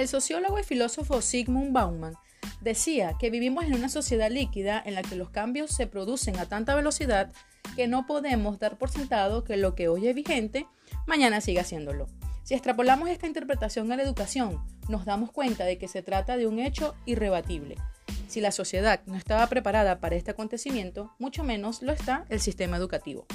El sociólogo y filósofo Sigmund Bauman decía que vivimos en una sociedad líquida en la que los cambios se producen a tanta velocidad que no podemos dar por sentado que lo que hoy es vigente, mañana siga siéndolo. Si extrapolamos esta interpretación a la educación, nos damos cuenta de que se trata de un hecho irrebatible. Si la sociedad no estaba preparada para este acontecimiento, mucho menos lo está el sistema educativo.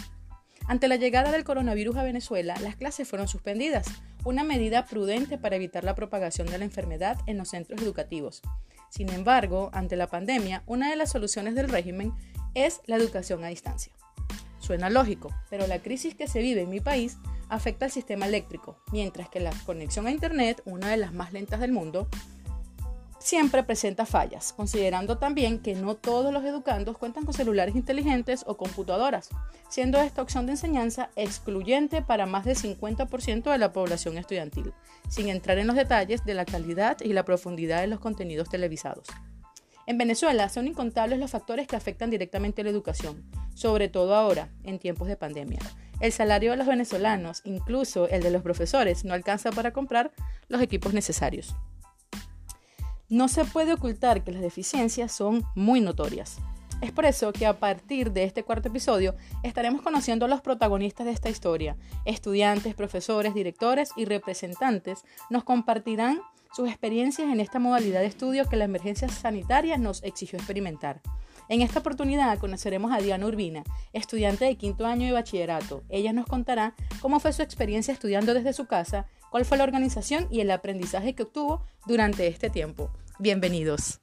Ante la llegada del coronavirus a Venezuela, las clases fueron suspendidas, una medida prudente para evitar la propagación de la enfermedad en los centros educativos. Sin embargo, ante la pandemia, una de las soluciones del régimen es la educación a distancia. Suena lógico, pero la crisis que se vive en mi país afecta al sistema eléctrico, mientras que la conexión a Internet, una de las más lentas del mundo, siempre presenta fallas, considerando también que no todos los educandos cuentan con celulares inteligentes o computadoras, siendo esta opción de enseñanza excluyente para más del 50% de la población estudiantil, sin entrar en los detalles de la calidad y la profundidad de los contenidos televisados. En Venezuela son incontables los factores que afectan directamente a la educación, sobre todo ahora, en tiempos de pandemia. El salario de los venezolanos, incluso el de los profesores, no alcanza para comprar los equipos necesarios. No se puede ocultar que las deficiencias son muy notorias. Es por eso que a partir de este cuarto episodio estaremos conociendo a los protagonistas de esta historia. Estudiantes, profesores, directores y representantes nos compartirán sus experiencias en esta modalidad de estudio que la emergencia sanitaria nos exigió experimentar. En esta oportunidad conoceremos a Diana Urbina, estudiante de quinto año de bachillerato. Ella nos contará cómo fue su experiencia estudiando desde su casa, cuál fue la organización y el aprendizaje que obtuvo durante este tiempo. Bienvenidos.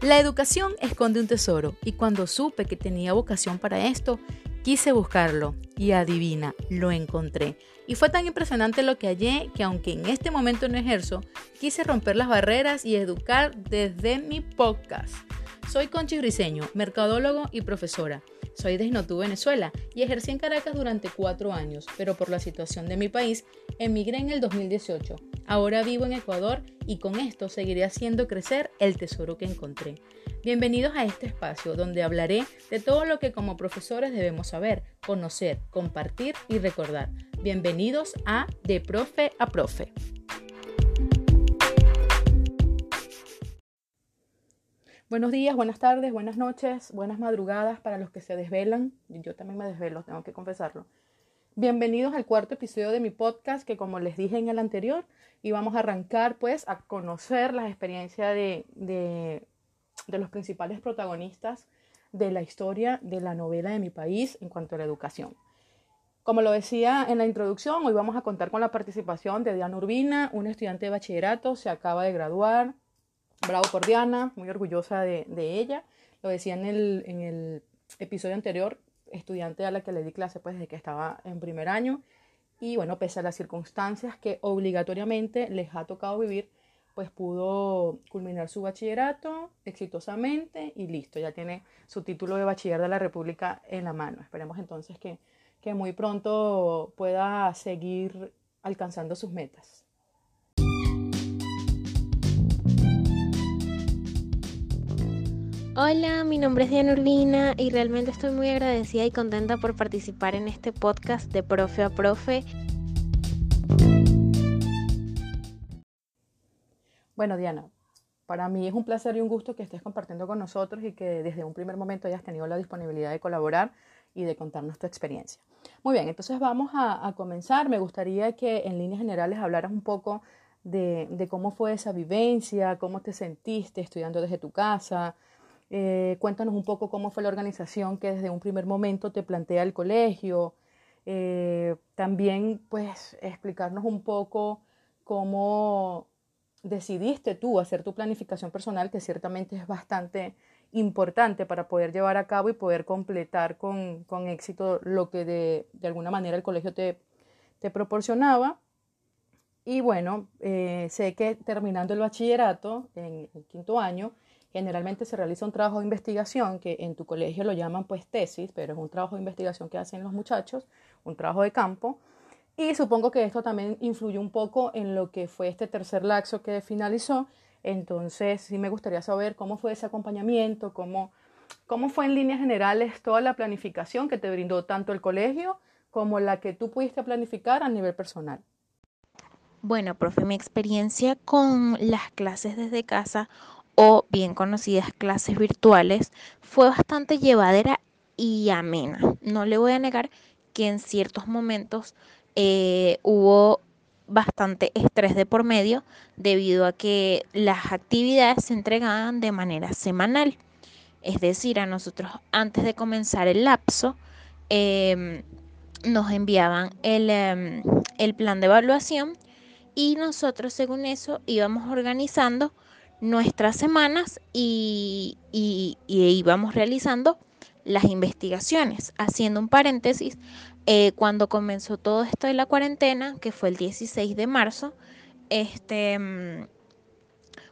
La educación esconde un tesoro y cuando supe que tenía vocación para esto, Quise buscarlo y adivina, lo encontré. Y fue tan impresionante lo que hallé que aunque en este momento no ejerzo, quise romper las barreras y educar desde mi podcast. Soy Conchi mercadólogo y profesora. Soy de Inotú, Venezuela, y ejercí en Caracas durante cuatro años, pero por la situación de mi país, emigré en el 2018. Ahora vivo en Ecuador y con esto seguiré haciendo crecer el tesoro que encontré. Bienvenidos a este espacio donde hablaré de todo lo que como profesores debemos saber, conocer, compartir y recordar. Bienvenidos a De Profe a Profe. Buenos días, buenas tardes, buenas noches, buenas madrugadas para los que se desvelan. Yo también me desvelo, tengo que confesarlo. Bienvenidos al cuarto episodio de mi podcast que como les dije en el anterior, íbamos a arrancar pues a conocer las experiencias de, de de los principales protagonistas de la historia de la novela de mi país en cuanto a la educación. Como lo decía en la introducción, hoy vamos a contar con la participación de Diana Urbina, una estudiante de bachillerato, se acaba de graduar. Bravo por Diana, muy orgullosa de, ella. Lo decía en el, en el episodio anterior, estudiante a la que le di clase pues desde que estaba en primer año. Y bueno, pese a las circunstancias que obligatoriamente les ha tocado vivir, pues pudo culminar su bachillerato exitosamente y listo, ya tiene su título de bachiller de la República en la mano. Esperemos entonces que, que muy pronto pueda seguir alcanzando sus metas. Hola, mi nombre es Diana Urbina y realmente estoy muy agradecida y contenta por participar en este podcast de Profe a Profe. Bueno, Diana, para mí es un placer y un gusto que estés compartiendo con nosotros y que desde un primer momento hayas tenido la disponibilidad de colaborar y de contarnos tu experiencia. Muy bien, entonces vamos a, comenzar. Me gustaría que en líneas generales hablaras un poco de, cómo fue esa vivencia, cómo te sentiste estudiando desde tu casa. Eh, cuéntanos un poco cómo fue la organización que desde un primer momento te plantea el colegio. Eh, también, pues, explicarnos un poco cómo decidiste tú hacer tu planificación personal, que ciertamente es bastante importante para poder llevar a cabo y poder completar con, éxito lo que de, alguna manera el colegio te, te proporcionaba. Y bueno, eh, sé que terminando el bachillerato, en el quinto año, generalmente se realiza un trabajo de investigación, que en tu colegio lo llaman pues tesis, pero es un trabajo de investigación que hacen los muchachos, un trabajo de campo, y supongo que esto también influyó un poco en lo que fue este tercer laxo que finalizó. Entonces, sí me gustaría saber cómo fue ese acompañamiento, cómo, ¿Cómo fue en líneas generales toda la planificación que te brindó tanto el colegio como la que tú pudiste planificar a nivel personal? Bueno, profe, mi experiencia con las clases desde casa o bien conocidas clases virtuales fue bastante llevadera y amena. No le voy a negar que en ciertos momentos eh, hubo bastante estrés de por medio debido a que las actividades se entregaban de manera semanal. Es decir, a nosotros antes de comenzar el lapso em, nos enviaban em, el, plan de evaluación y nosotros según eso íbamos organizando nuestras semanas y, y íbamos realizando las investigaciones. Haciendo un paréntesis, eh, cuando comenzó todo esto de la cuarentena, que fue el 16 de marzo, este, mm,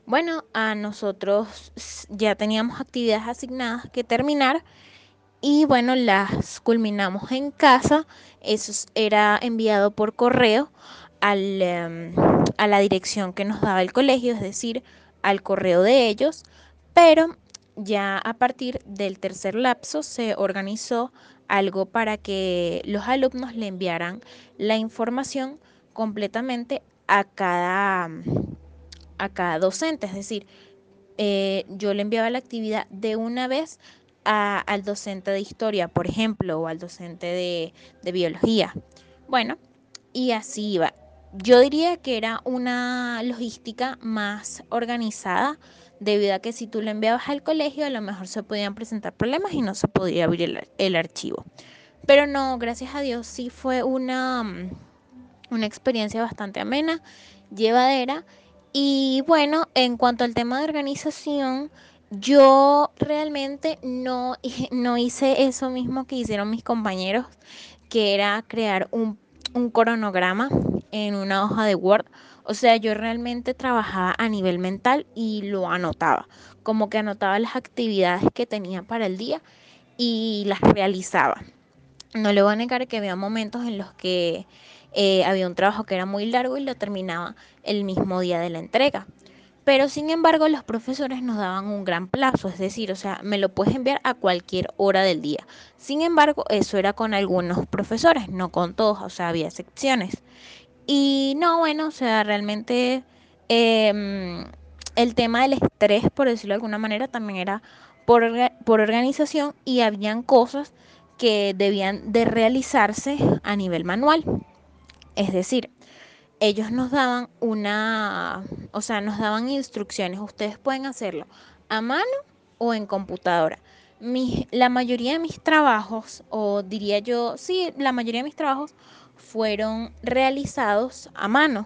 bueno, a nosotros ya teníamos actividades asignadas que terminar y bueno, las culminamos en casa. Eso era enviado por correo al, em, a la dirección que nos daba el colegio, es decir, al correo de ellos, pero ya a partir del tercer lapso se organizó algo para que los alumnos le enviaran la información completamente a cada, a cada docente. Es decir, eh, yo le enviaba la actividad de una vez al docente de historia, por ejemplo, o al docente de, de biología. Bueno, y así iba. Yo diría que era una logística más organizada debido a que si tú lo enviabas al colegio a lo mejor se podían presentar problemas y no se podía abrir el, archivo. Pero no, gracias a Dios sí fue una, mm, una experiencia bastante amena, llevadera. Y bueno, en cuanto al tema de organización, yo realmente no, no hice eso mismo que hicieron mis compañeros, que era crear un, un cronograma en una hoja de Word o sea, yo realmente trabajaba a nivel mental y lo anotaba, como que anotaba las actividades que tenía para el día y las realizaba. No le voy a negar que había momentos en los que eh, había un trabajo que era muy largo y lo terminaba el mismo día de la entrega. Pero sin embargo los profesores nos daban un gran plazo, es decir, o sea, me lo puedes enviar a cualquier hora del día. Sin embargo, eso era con algunos profesores, no con todos, o sea, había excepciones. Y no, bueno, o sea, realmente em, el tema del estrés, por decirlo de alguna manera, también era por, por organización y habían cosas que debían de realizarse a nivel manual. Es decir, ellos nos daban una, o sea, nos daban instrucciones. Ustedes pueden hacerlo a mano o en computadora. la mayoría de mis trabajos, o diría yo, sí, la mayoría de mis trabajos fueron realizados a mano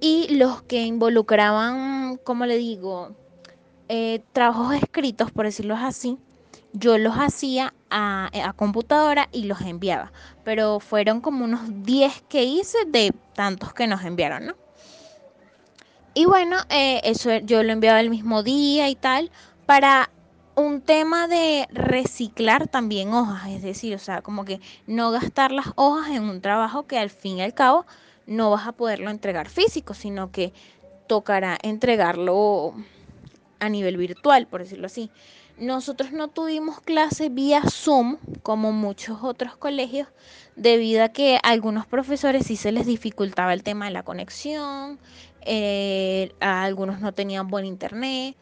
y los que involucraban, como le digo, eh, trabajos escritos, por decirlo así, yo los hacía a, computadora y los enviaba. Pero fueron como unos 10 que hice de tantos que nos enviaron, ¿no? Y bueno, eh, eso yo lo enviaba el mismo día y tal, para un tema de reciclar también hojas, es decir, o sea, como que no gastar las hojas en un trabajo que al fin y al cabo no vas a poderlo entregar físico, sino que tocará entregarlo a nivel virtual, por decirlo así. Nosotros no tuvimos clase vía Zoom como muchos otros colegios, debido a que a algunos profesores sí se les dificultaba el tema de la conexión, eh, algunos no tenían buen internet,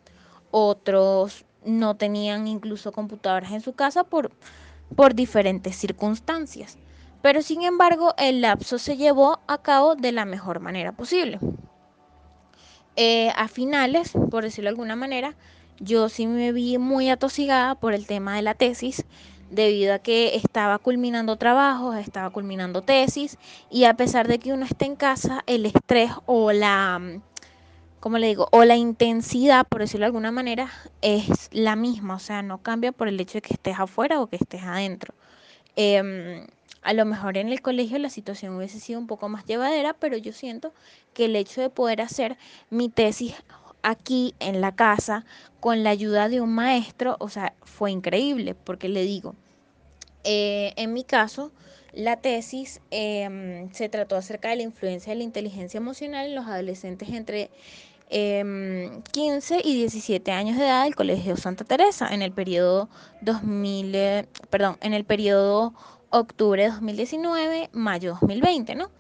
otros no tenían incluso computadoras en su casa por, por diferentes circunstancias. Pero sin embargo, el lapso se llevó a cabo de la mejor manera posible. Eh, a finales, por decirlo de alguna manera, yo sí me vi muy atosigada por el tema de la tesis, debido a que estaba culminando trabajos, estaba culminando tesis, y a pesar de que uno esté en casa, el estrés o la como le digo, o la intensidad, por decirlo de alguna manera, es la misma, o sea, no cambia por el hecho de que estés afuera o que estés adentro. Em, a lo mejor en el colegio la situación hubiese sido un poco más llevadera, pero yo siento que el hecho de poder hacer mi tesis aquí en la casa con la ayuda de un maestro, o sea, fue increíble, porque le digo, eh, en mi caso, la tesis em, se trató acerca de la influencia de la inteligencia emocional en los adolescentes entre 15 em, y 17 años de edad del Colegio Santa Teresa en el periodo 2000, eh, perdón, en el periodo octubre 2019, mayo 2020, ¿no?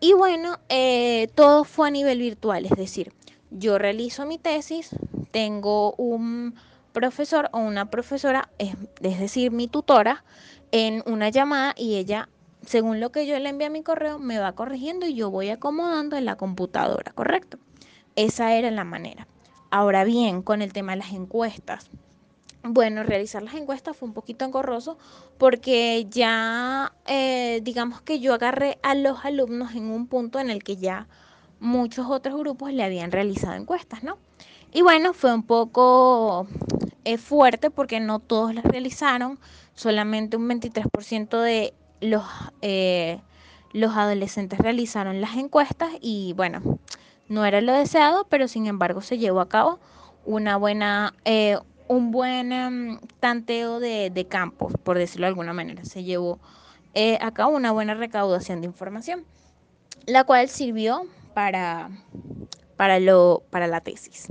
Y bueno, eh, todo fue a nivel virtual, es decir, yo realizo mi tesis, tengo un profesor o una profesora, es, decir, mi tutora, en una llamada y ella, según lo que yo le envíe a mi correo, me va corrigiendo y yo voy acomodando en la computadora, ¿correcto? Esa era la manera. Ahora bien, con el tema de las encuestas. Bueno, realizar las encuestas fue un poquito engorroso porque ya, eh, digamos que yo agarré a los alumnos en un punto en el que ya muchos otros grupos le habían realizado encuestas, ¿no? Y bueno, fue un poco eh, fuerte porque no todos las realizaron, solamente un 23% de los, eh, los adolescentes realizaron las encuestas y bueno, no era lo deseado, pero sin embargo se llevó a cabo una buena, eh, un buen em, tanteo de, de, campos, por decirlo de alguna manera. Se llevó a cabo una buena recaudación de información, la cual sirvió para, para, lo, para la tesis.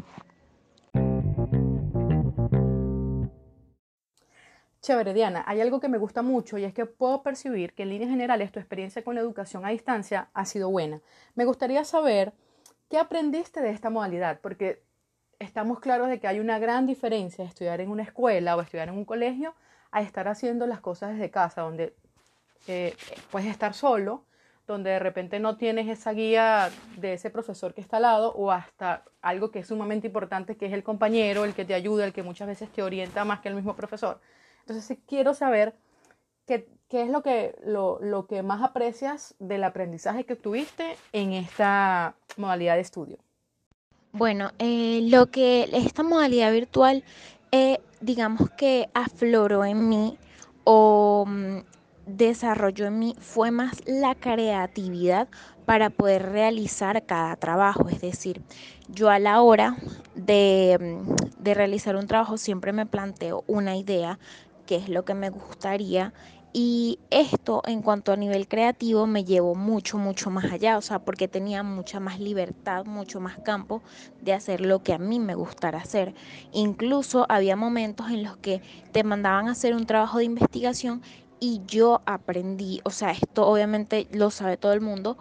Chévere, Diana. Hay algo que me gusta mucho y es que puedo percibir que en líneas generales tu experiencia con la educación a distancia ha sido buena. Me gustaría saber qué aprendiste de esta modalidad, porque estamos claros de que hay una gran diferencia estudiar en una escuela o estudiar en un colegio a estar haciendo las cosas desde casa, donde eh, puedes estar solo donde de repente no tienes esa guía de ese profesor que está al lado o hasta algo que es sumamente importante, que es el compañero, el que te ayuda, el que muchas veces te orienta más que el mismo profesor. Entonces quiero saber qué, qué es lo que, lo, lo, que más aprecias del aprendizaje que tuviste en esta modalidad de estudio. Bueno, eh, lo que esta modalidad virtual, eh, digamos que afloró en mí o mm, desarrolló en mí fue más la creatividad para poder realizar cada trabajo. Es decir, yo a la hora de, mm, de, realizar un trabajo siempre me planteo una idea, qué es lo que me gustaría. Y esto en cuanto a nivel creativo me llevó mucho, mucho más allá, o sea, porque tenía mucha más libertad, mucho más campo de hacer lo que a mí me gustara hacer. Incluso había momentos en los que te mandaban a hacer un trabajo de investigación y yo aprendí, o sea, esto obviamente lo sabe todo el mundo,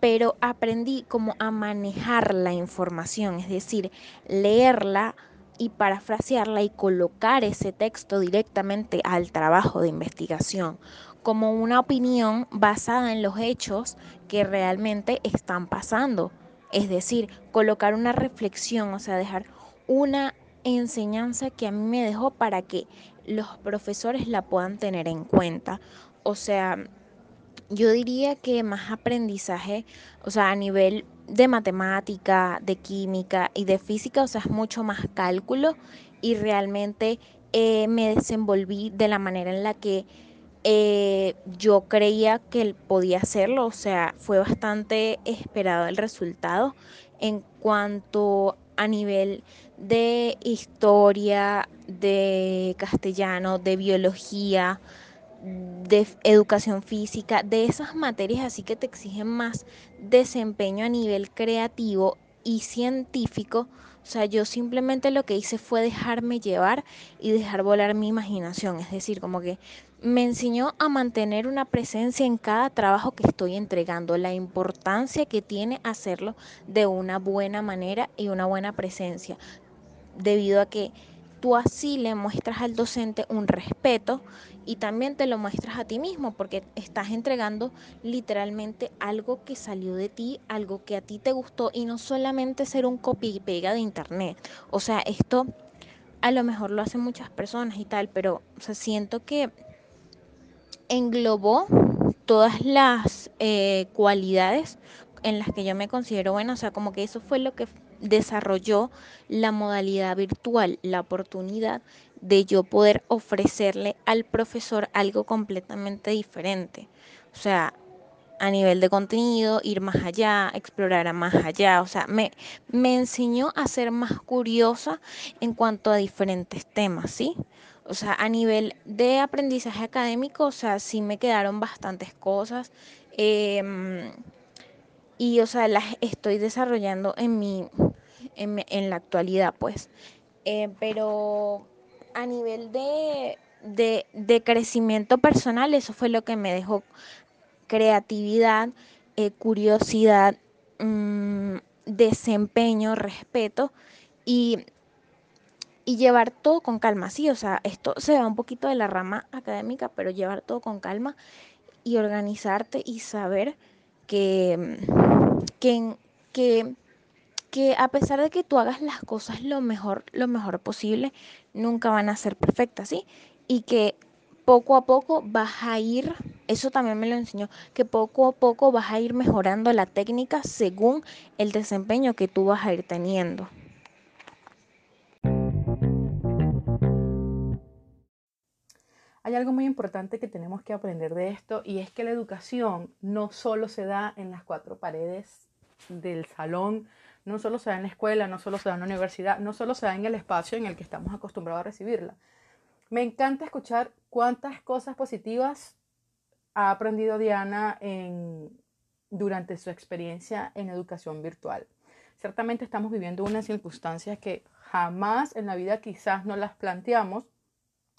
pero aprendí como a manejar la información, es decir, leerla y parafrasearla y colocar ese texto directamente al trabajo de investigación como una opinión basada en los hechos que realmente están pasando. Es decir, colocar una reflexión, o sea, dejar una enseñanza que a mí me dejó para que los profesores la puedan tener en cuenta. O sea, yo diría que más aprendizaje, o sea, a nivel de matemática, de química y de física, o sea, es mucho más cálculo y realmente eh, me desenvolví de la manera en la que eh, yo creía que podía hacerlo, o sea, fue bastante esperado el resultado. En cuanto a nivel de historia, de castellano, de biología, de educación física, de esas materias así que te exigen más desempeño a nivel creativo y científico. O sea, yo simplemente lo que hice fue dejarme llevar y dejar volar mi imaginación. Es decir, como que me enseñó a mantener una presencia en cada trabajo que estoy entregando, la importancia que tiene hacerlo de una buena manera y una buena presencia, debido a que tú así le muestras al docente un respeto y también te lo muestras a ti mismo porque estás entregando literalmente algo que salió de ti, algo que a ti te gustó y no solamente ser un copia y pega de internet. O sea, esto a lo mejor lo hacen muchas personas y tal, pero o siento que englobó todas las eh, cualidades en las que yo me considero buena, o sea, como que eso fue lo que desarrolló la modalidad virtual, la oportunidad de yo poder ofrecerle al profesor algo completamente diferente. O sea, a nivel de contenido, ir más allá, explorar a más allá. O sea, me, me enseñó a ser más curiosa en cuanto a diferentes temas, ¿sí? O sea, a nivel de aprendizaje académico, o sea, sí me quedaron bastantes cosas. Em, y, o sea, las estoy desarrollando en mi, en, la actualidad, pues. Eh, pero a nivel de, de, crecimiento personal, eso fue lo que me dejó creatividad, eh, curiosidad, mm, desempeño, respeto y, y llevar todo con calma. Sí, o sea, esto se va un poquito de la rama académica, pero llevar todo con calma y organizarte y saber que, que, que, que a pesar de que tú hagas las cosas lo mejor, lo mejor posible, nunca van a ser perfectas, ¿sí? Y que poco a poco vas a ir, eso también me lo enseñó, que poco a poco vas a ir mejorando la técnica según el desempeño que tú vas a ir teniendo. Hay algo muy importante que tenemos que aprender de esto y es que la educación no solo se da en las cuatro paredes del salón, no solo se da en la escuela, no solo se da en la universidad, no solo se da en el espacio en el que estamos acostumbrados a recibirla. Me encanta escuchar cuántas cosas positivas ha aprendido Diana durante su experiencia en educación virtual. Ciertamente estamos viviendo unas circunstancias que jamás en la vida quizás no las planteamos,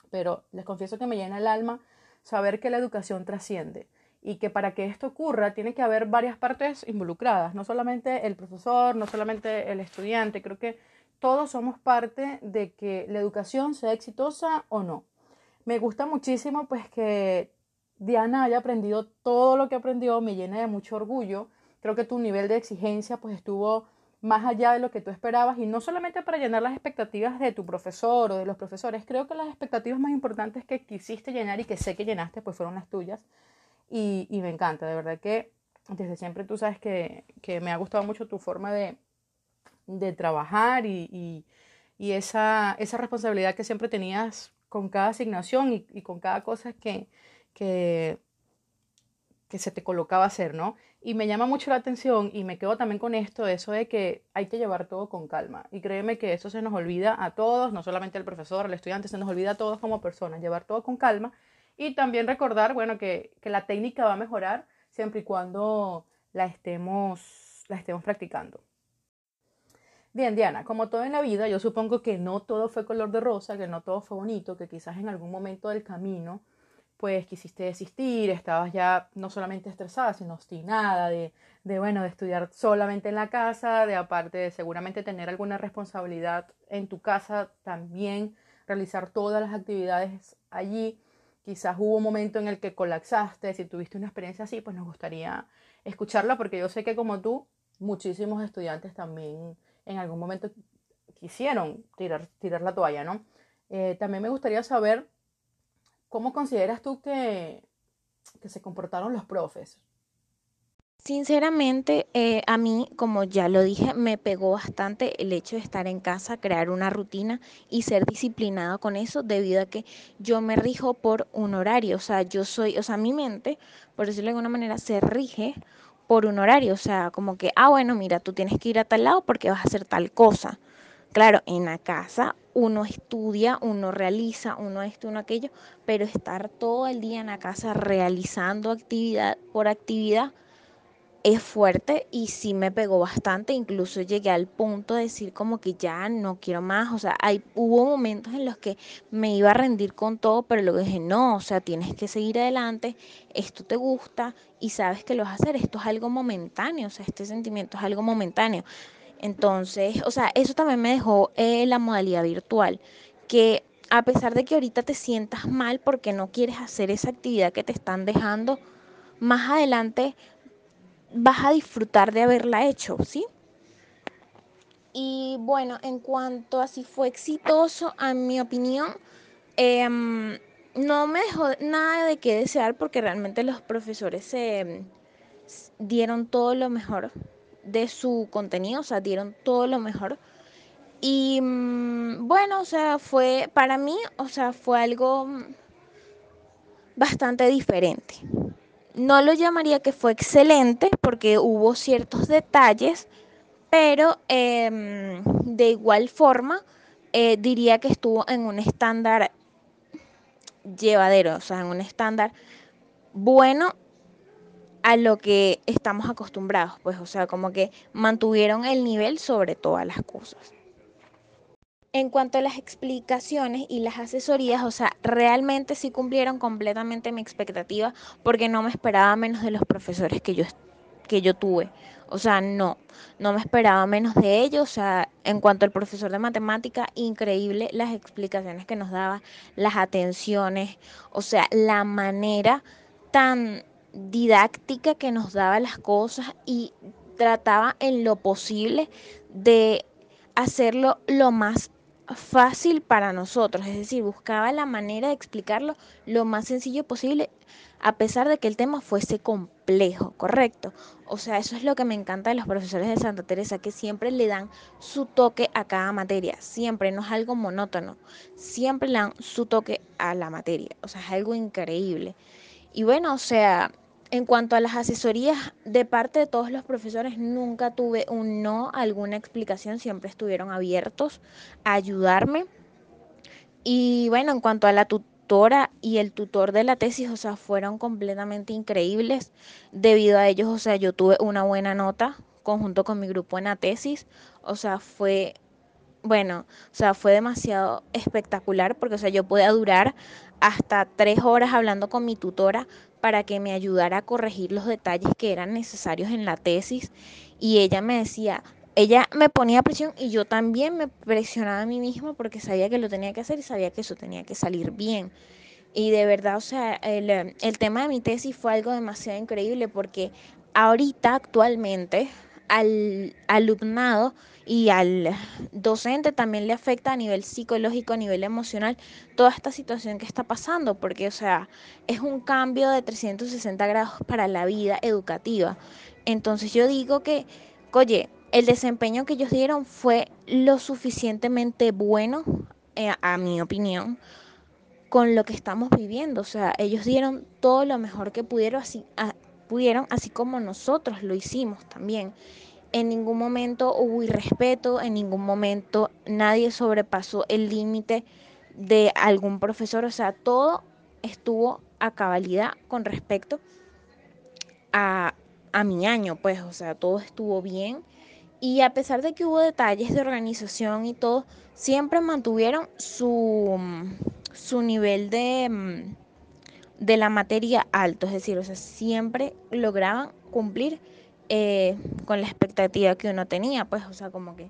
pero les confieso que me llena el alma saber que la educación trasciende y que para que esto ocurra tiene que haber varias partes involucradas, no solamente el profesor, no solamente el estudiante, creo que todos somos parte de que la educación sea exitosa o no. Me gusta muchísimo pues que Diana haya aprendido todo lo que aprendió, me llena de mucho orgullo. Creo que tu nivel de exigencia pues estuvo más allá de lo que tú esperabas y no solamente para llenar las expectativas de tu profesor o de los profesores, creo que las expectativas más importantes que quisiste llenar y que sé que llenaste pues fueron las tuyas y, me encanta, de verdad que desde siempre tú sabes que, me ha gustado mucho tu forma de, trabajar y, esa, esa, responsabilidad que siempre tenías con cada asignación y, con cada cosa que, que, que se te colocaba hacer, ¿no? Y me llama mucho la atención y me quedo también con esto, eso de que hay que llevar todo con calma. Y créeme que eso se nos olvida a todos, no solamente al profesor, al estudiante, se nos olvida a todos como personas, llevar todo con calma. Y también recordar, bueno, que, que la técnica va a mejorar siempre y cuando la estemos, la estemos practicando. Bien, Diana, como todo en la vida, yo supongo que no todo fue color de rosa, que no todo fue bonito, que quizás en algún momento del camino pues quisiste desistir, estabas ya no solamente estresada, sino obstinada de, de, bueno, de estudiar solamente en la casa, de aparte de seguramente tener alguna responsabilidad en tu casa, también realizar todas las actividades allí. Quizás hubo un momento en el que colapsaste, si tuviste una experiencia así, pues nos gustaría escucharla porque yo sé que como tú, muchísimos estudiantes también en algún momento quisieron tirar, tirar la toalla, ¿no? Eh, también me gustaría saber ¿Cómo consideras tú que, que se comportaron los profes? Sinceramente, eh, a mí, como ya lo dije, me pegó bastante el hecho de estar en casa, crear una rutina y ser disciplinado con eso, debido a que yo me rijo por un horario. O sea, yo soy, o sea, mi mente, por decirlo de alguna manera, se rige por un horario. O sea, como que, ah, bueno, mira, tú tienes que ir a tal lado porque vas a hacer tal cosa. Claro, en la casa uno estudia, uno realiza, uno esto, uno aquello, pero estar todo el día en la casa realizando actividad por actividad es fuerte y sí me pegó bastante, incluso llegué al punto de decir como que ya no quiero más, o sea, hay, hubo momentos en los que me iba a rendir con todo, pero luego dije, no, o sea, tienes que seguir adelante, esto te gusta y sabes que lo vas a hacer, esto es algo momentáneo, o sea, este sentimiento es algo momentáneo. Entonces, o sea, eso también me dejó eh, la modalidad virtual, que a pesar de que ahorita te sientas mal porque no quieres hacer esa actividad que te están dejando, más adelante vas a disfrutar de haberla hecho, ¿sí? Y bueno, en cuanto a si fue exitoso, a mi opinión, em, no me dejó nada de qué desear porque realmente los profesores se dieron todo lo mejor de su contenido, o sea, dieron todo lo mejor. Y mm, bueno, o sea, fue para mí, o sea, fue algo bastante diferente. No lo llamaría que fue excelente porque hubo ciertos detalles, pero em, de igual forma eh, diría que estuvo en un estándar llevadero, o sea, en un estándar bueno a lo que estamos acostumbrados, pues, o sea, como que mantuvieron el nivel sobre todas las cosas. En cuanto a las explicaciones y las asesorías, o sea, realmente sí cumplieron completamente mi expectativa porque no me esperaba menos de los profesores que yo, que yo tuve. O sea, no, no me esperaba menos de ellos. O sea, en cuanto al profesor de matemática, increíble las explicaciones que nos daba, las atenciones, o sea, la manera tan didáctica que nos daba las cosas y trataba en lo posible de hacerlo lo más fácil para nosotros, es decir, buscaba la manera de explicarlo lo más sencillo posible, a pesar de que el tema fuese complejo, ¿correcto? O sea, eso es lo que me encanta de los profesores de Santa Teresa, que siempre le dan su toque a cada materia, siempre, no es algo monótono, siempre le dan su toque a la materia, o sea, es algo increíble. Y bueno, o sea, en cuanto a las asesorías de parte de todos los profesores, nunca tuve un no, alguna explicación, siempre estuvieron abiertos a ayudarme. Y bueno, en cuanto a la tutora y el tutor de la tesis, o sea, fueron completamente increíbles. Debido a ellos, o sea, yo tuve una buena nota conjunto con mi grupo en la tesis. O sea, fue, bueno, o sea, fue demasiado espectacular porque, o sea, yo podía durar hasta tres horas hablando con mi tutora para que me ayudara a corregir los detalles que eran necesarios en la tesis y ella me decía, ella me ponía presión y yo también me presionaba a mí misma porque sabía que lo tenía que hacer y sabía que eso tenía que salir bien. Y de verdad, o sea, el, el tema de mi tesis fue algo demasiado increíble porque ahorita, actualmente, al alumnado y al docente también le afecta a nivel psicológico, a nivel emocional, toda esta situación que está pasando, porque, o sea, es un cambio de 360 grados para la vida educativa. Entonces yo digo que, oye, el desempeño que ellos dieron fue lo suficientemente bueno, eh, a mi opinión, con lo que estamos viviendo. O sea, ellos dieron todo lo mejor que pudieron, así, pudieron, así como nosotros lo hicimos también. En ningún momento hubo irrespeto, en ningún momento nadie sobrepasó el límite de algún profesor, o sea, todo estuvo a cabalidad con respecto a, a mi año, pues, o sea, todo estuvo bien. Y a pesar de que hubo detalles de organización y todo, siempre mantuvieron su, su nivel de, mm, de la materia alto, es decir, o sea, siempre lograban cumplir eh, con la expectativa que uno tenía, pues, o sea, como que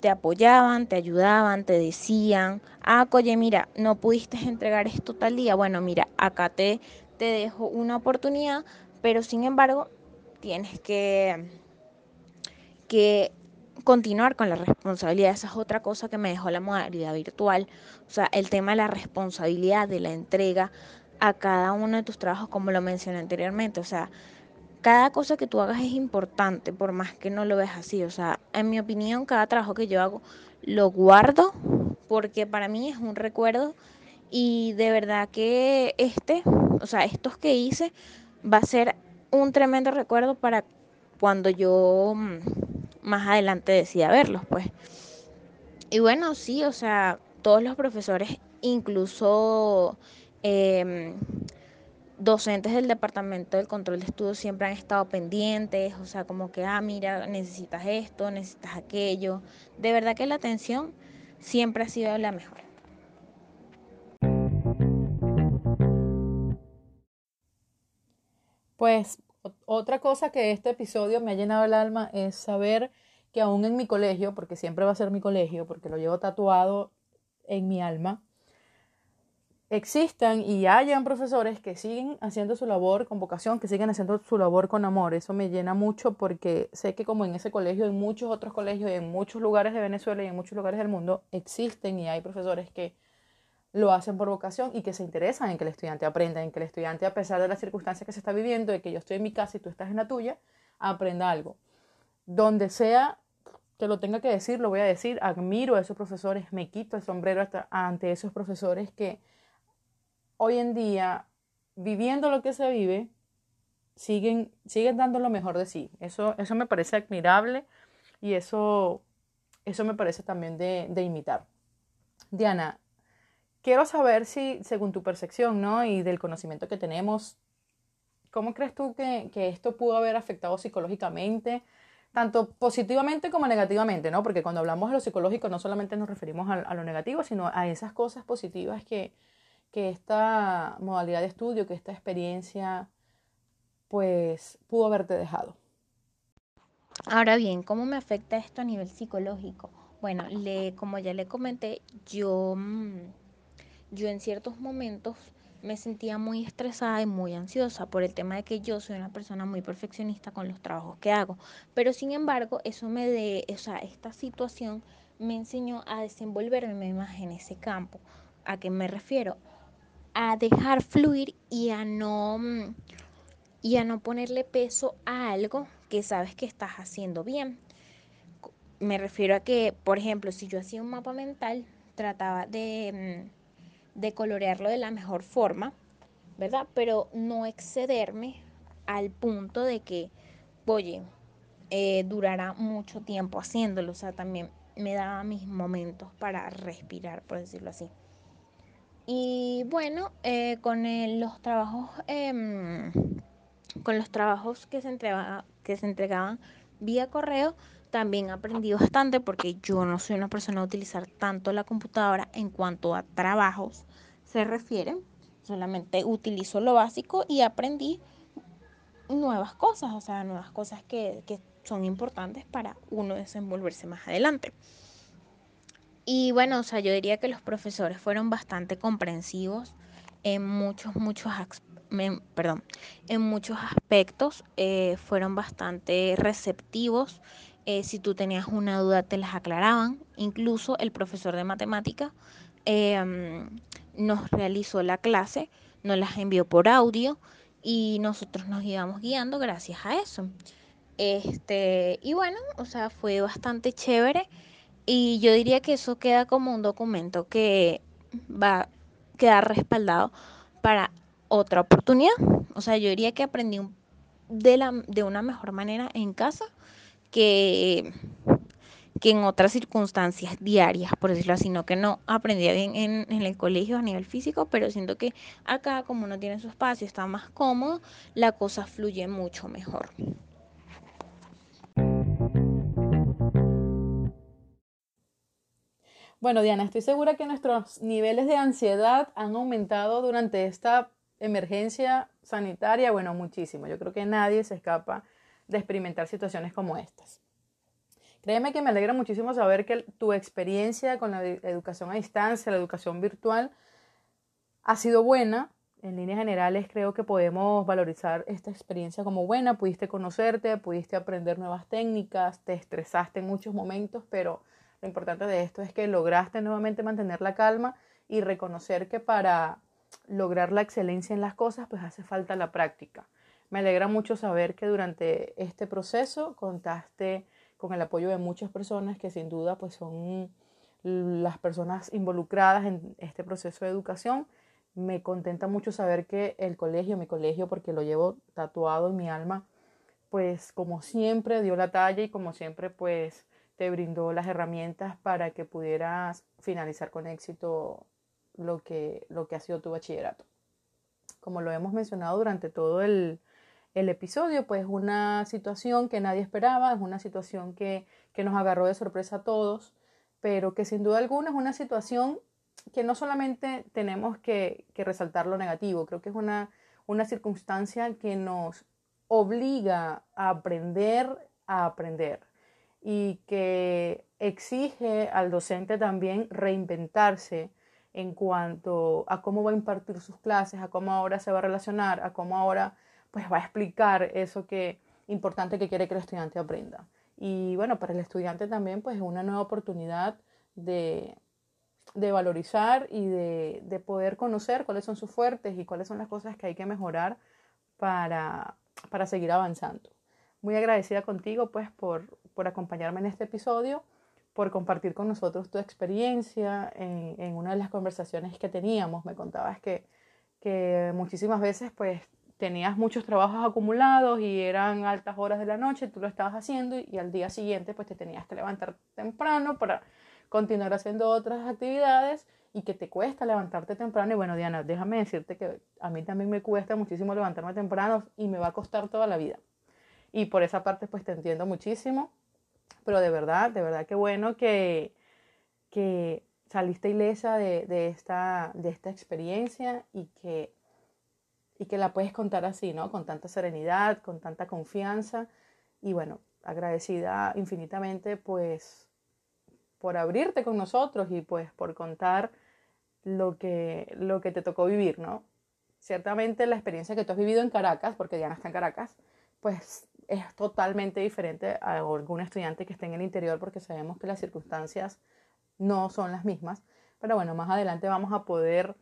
te apoyaban, te ayudaban, te decían, ah, oye, mira, no pudiste entregar esto tal día, bueno, mira, acá te, te dejo una oportunidad, pero sin embargo, tienes que, que continuar con la responsabilidad. Esa es otra cosa que me dejó la modalidad virtual. O sea, el tema de la responsabilidad, de la entrega, a cada uno de tus trabajos, como lo mencioné anteriormente. O sea, cada cosa que tú hagas es importante, por más que no lo veas así. O sea, en mi opinión, cada trabajo que yo hago lo guardo porque para mí es un recuerdo y de verdad que este, o sea, estos que hice va a ser un tremendo recuerdo para cuando yo mm, más adelante decida verlos, pues. Y bueno, sí, o sea, todos los profesores, incluso Em, docentes del Departamento del Control de Estudios siempre han estado pendientes, o sea, como que, ah, mira, necesitas esto, necesitas aquello. De verdad que la atención siempre ha sido la mejor. Pues otra cosa que este episodio me ha llenado el alma es saber que aún en mi colegio, porque siempre va a ser mi colegio, porque lo llevo tatuado en mi alma, existan y hayan profesores que siguen haciendo su labor con vocación, que siguen haciendo su labor con amor. Eso me llena mucho porque sé que como en ese colegio, en muchos otros colegios, en muchos lugares de Venezuela y en muchos lugares del mundo, existen y hay profesores que lo hacen por vocación y que se interesan en que el estudiante aprenda, en que el estudiante, a pesar de las circunstancias que se está viviendo, de que yo estoy en mi casa y tú estás en la tuya, aprenda algo. Donde sea que lo tenga que decir, lo voy a decir, admiro a esos profesores, me quito el sombrero ante esos profesores que hoy en día, viviendo lo que se vive, siguen, siguen dando lo mejor de sí. Eso, eso me parece admirable y eso, eso me parece también de, de imitar. Diana, quiero saber si, según tu percepción, ¿no? Y del conocimiento que tenemos ¿cómo crees tú que, que esto pudo haber afectado psicológicamente? tanto positivamente como negativamente, ¿no? Porque cuando hablamos de lo psicológico no solamente nos referimos a, lo negativo, sino a esas cosas positivas que, que esta modalidad de estudio, que esta experiencia, pues pudo haberte dejado. Ahora bien, ¿cómo me afecta esto a nivel psicológico? Bueno, le, como ya le comenté, yo, mm, yo en ciertos momentos me sentía muy estresada y muy ansiosa por el tema de que yo soy una persona muy perfeccionista con los trabajos que hago. Pero sin embargo, eso me de, o sea, esta situación me enseñó a desenvolverme más en ese campo. ¿A qué me refiero? A dejar fluir y a no y a no ponerle peso a algo que sabes que estás haciendo bien. Me refiero a que, por ejemplo, si yo hacía un mapa mental, trataba de mm, de colorearlo de la mejor forma, ¿verdad? Pero no excederme al punto de que, oye, eh, durará mucho tiempo haciéndolo. O sea, también me daba mis momentos para respirar, por decirlo así. Y bueno, eh, con los trabajos, em, con los trabajos que se, que se entregaban vía correo, también aprendí bastante porque yo no soy una persona a utilizar tanto la computadora en cuanto a trabajos se refiere. Solamente utilizo lo básico y aprendí nuevas cosas, o sea, nuevas cosas que, que son importantes para uno desenvolverse más adelante. Y bueno, o sea, yo diría que los profesores fueron bastante comprensivos en muchos, muchos perdón, en muchos aspectos eh, fueron bastante receptivos. Eh, si tú tenías una duda, te las aclaraban. Incluso el profesor de matemática em, nos realizó la clase, nos las envió por audio y nosotros nos íbamos guiando gracias a eso. Este, y bueno, o sea, fue bastante chévere y yo diría que eso queda como un documento que va a quedar respaldado para otra oportunidad. O sea, yo diría que aprendí de, la, de una mejor manera en casa que, que en otras circunstancias diarias, por decirlo así, no que no aprendía bien en, en, el colegio a nivel físico, pero siento que acá como no tiene su espacio, está más cómodo, la cosa fluye mucho mejor. Bueno, Diana, estoy segura que nuestros niveles de ansiedad han aumentado durante esta emergencia sanitaria, bueno, muchísimo. Yo creo que nadie se escapa de experimentar situaciones como estas. Créeme que me alegra muchísimo saber que tu experiencia con la educación a distancia, la educación virtual, ha sido buena. En líneas generales creo que podemos valorizar esta experiencia como buena. Pudiste conocerte, pudiste aprender nuevas técnicas, te estresaste en muchos momentos, pero lo importante de esto es que lograste nuevamente mantener la calma y reconocer que para lograr la excelencia en las cosas, pues hace falta la práctica. Me alegra mucho saber que durante este proceso contaste con el apoyo de muchas personas que sin duda pues son las personas involucradas en este proceso de educación. Me contenta mucho saber que el colegio, mi colegio, porque lo llevo tatuado en mi alma, pues como siempre dio la talla y como siempre pues te brindó las herramientas para que pudieras finalizar con éxito lo que, lo que ha sido tu bachillerato. Como lo hemos mencionado durante todo el, el episodio, pues una situación que nadie esperaba, es una situación que, que nos agarró de sorpresa a todos, pero que sin duda alguna es una situación que no solamente tenemos que, que resaltar lo negativo, creo que es una, una circunstancia que nos obliga a aprender a aprender y que exige al docente también reinventarse en cuanto a cómo va a impartir sus clases, a cómo ahora se va a relacionar, a cómo ahora pues va a explicar eso que importante que quiere que el estudiante aprenda. Y bueno, para el estudiante también pues es una nueva oportunidad de, de valorizar y de, de, poder conocer cuáles son sus fuertes y cuáles son las cosas que hay que mejorar para, para seguir avanzando. Muy agradecida contigo pues por, por acompañarme en este episodio, por compartir con nosotros tu experiencia en, una de las conversaciones que teníamos. Me contabas que, que muchísimas veces pues tenías muchos trabajos acumulados y eran altas horas de la noche, tú lo estabas haciendo y, al día siguiente pues te tenías que levantar temprano para continuar haciendo otras actividades y que te cuesta levantarte temprano. Y bueno, Diana, déjame decirte que a mí también me cuesta muchísimo levantarme temprano y me va a costar toda la vida. Y por esa parte pues te entiendo muchísimo, pero de verdad, de verdad que bueno que, que saliste ilesa de, de, esta, de esta experiencia y que, y que la puedes contar así, ¿no? Con tanta serenidad, con tanta confianza y bueno, agradecida infinitamente pues por abrirte con nosotros y pues por contar lo que, lo que te tocó vivir, ¿no? Ciertamente la experiencia que tú has vivido en Caracas, porque Diana está en Caracas, pues es totalmente diferente a algún estudiante que esté en el interior porque sabemos que las circunstancias no son las mismas. Pero bueno, más adelante vamos a poder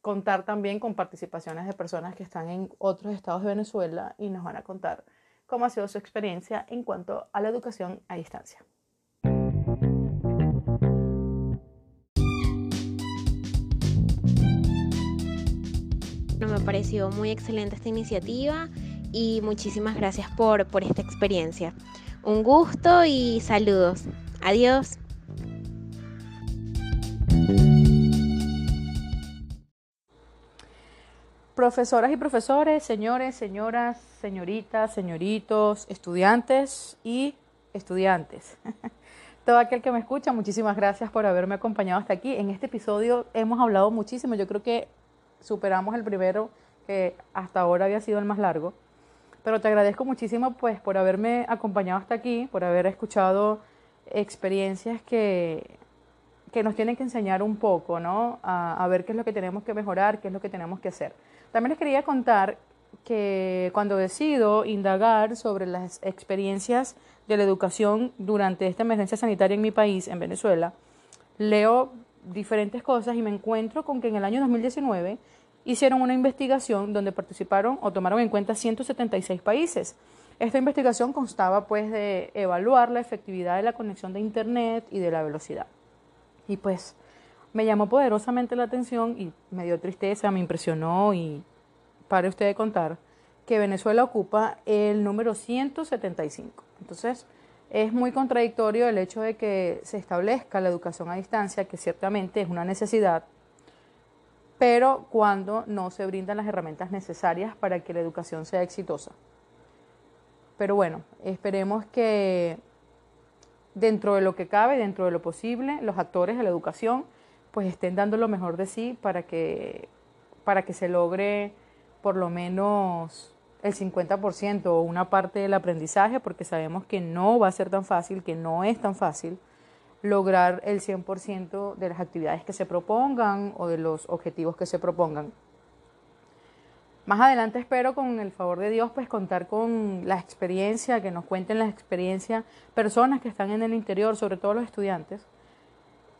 contar también con participaciones de personas que están en otros estados de Venezuela y nos van a contar cómo ha sido su experiencia en cuanto a la educación a distancia. Me pareció muy excelente esta iniciativa y muchísimas gracias por, por esta experiencia. Un gusto y saludos. Adiós. Profesoras y profesores, señores, señoras, señoritas, señoritos, estudiantes y estudiantes. Todo aquel que me escucha, muchísimas gracias por haberme acompañado hasta aquí. En este episodio hemos hablado muchísimo. Yo creo que superamos el primero que hasta ahora había sido el más largo. Pero te agradezco muchísimo pues por haberme acompañado hasta aquí, por haber escuchado experiencias que, que nos tienen que enseñar un poco, ¿no? A, a, ver qué es lo que tenemos que mejorar, qué es lo que tenemos que hacer. También les quería contar que cuando decido indagar sobre las experiencias de la educación durante esta emergencia sanitaria en mi país, en Venezuela, leo diferentes cosas y me encuentro con que en el año 2019 hicieron una investigación donde participaron o tomaron en cuenta 176 países. Esta investigación constaba pues de evaluar la efectividad de la conexión de Internet y de la velocidad. Y pues me llamó poderosamente la atención y me dio tristeza, me impresionó y para usted de contar que Venezuela ocupa el número 175. Entonces, es muy contradictorio el hecho de que se establezca la educación a distancia, que ciertamente es una necesidad, pero cuando no se brindan las herramientas necesarias para que la educación sea exitosa. Pero bueno, esperemos que dentro de lo que cabe, dentro de lo posible, los actores de la educación pues estén dando lo mejor de sí para que, para que se logre por lo menos el 50% o una parte del aprendizaje, porque sabemos que no va a ser tan fácil, que no es tan fácil lograr el 100% de las actividades que se propongan o de los objetivos que se propongan. Más adelante espero con el favor de Dios pues contar con la experiencia, que nos cuenten la experiencia personas que están en el interior, sobre todo los estudiantes,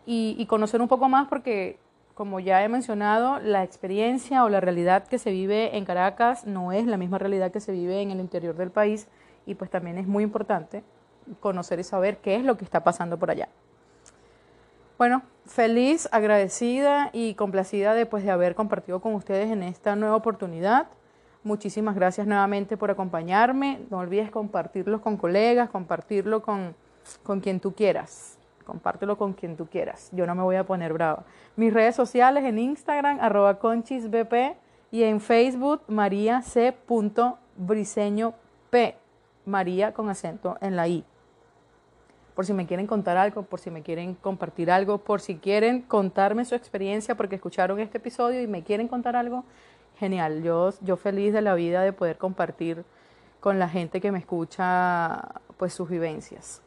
y, y conocer un poco más porque como ya he mencionado, la experiencia o la realidad que se vive en Caracas no es la misma realidad que se vive en el interior del país y pues también es muy importante conocer y saber qué es lo que está pasando por allá. Bueno, feliz, agradecida y complacida después de haber compartido con ustedes en esta nueva oportunidad. Muchísimas gracias nuevamente por acompañarme. No olvides compartirlo con colegas, compartirlo con, con quien tú quieras. Compártelo con quien tú quieras. Yo no me voy a poner brava. Mis redes sociales en Instagram, arroba conchisbp y en Facebook, María C. Briseño P. María con acento en la I. Por si me quieren contar algo, por si me quieren compartir algo, por si quieren contarme su experiencia porque escucharon este episodio y me quieren contar algo, genial. Yo, yo feliz de la vida de poder compartir con la gente que me escucha pues sus vivencias.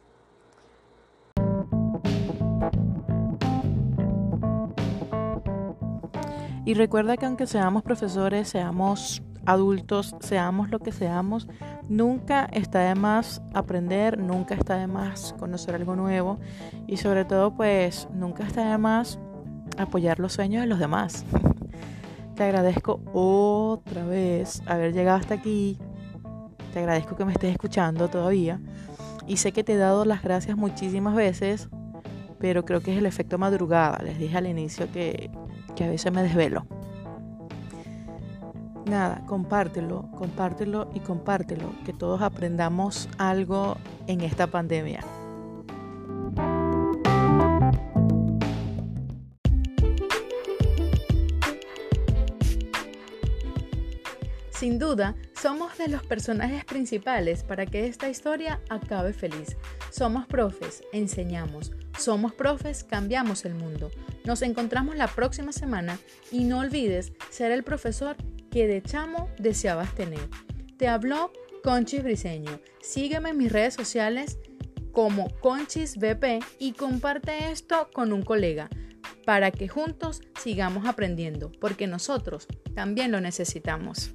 Y recuerda que aunque seamos profesores, seamos adultos, seamos lo que seamos, nunca está de más aprender, nunca está de más conocer algo nuevo y sobre todo pues nunca está de más apoyar los sueños de los demás. Te agradezco otra vez haber llegado hasta aquí. Te agradezco que me estés escuchando todavía. Y sé que te he dado las gracias muchísimas veces, pero creo que es el efecto madrugada. Les dije al inicio que que a veces me desvelo nada, compártelo, compártelo y compártelo, que todos aprendamos algo en esta pandemia. Sin duda, somos de los personajes principales para que esta historia acabe feliz. Somos profes, enseñamos. Somos profes, cambiamos el mundo. Nos encontramos la próxima semana y no olvides ser el profesor que de chamo deseabas tener. Te habló Conchis Briseño. Sígueme en mis redes sociales como Conchis BP y comparte esto con un colega para que juntos sigamos aprendiendo, porque nosotros también lo necesitamos.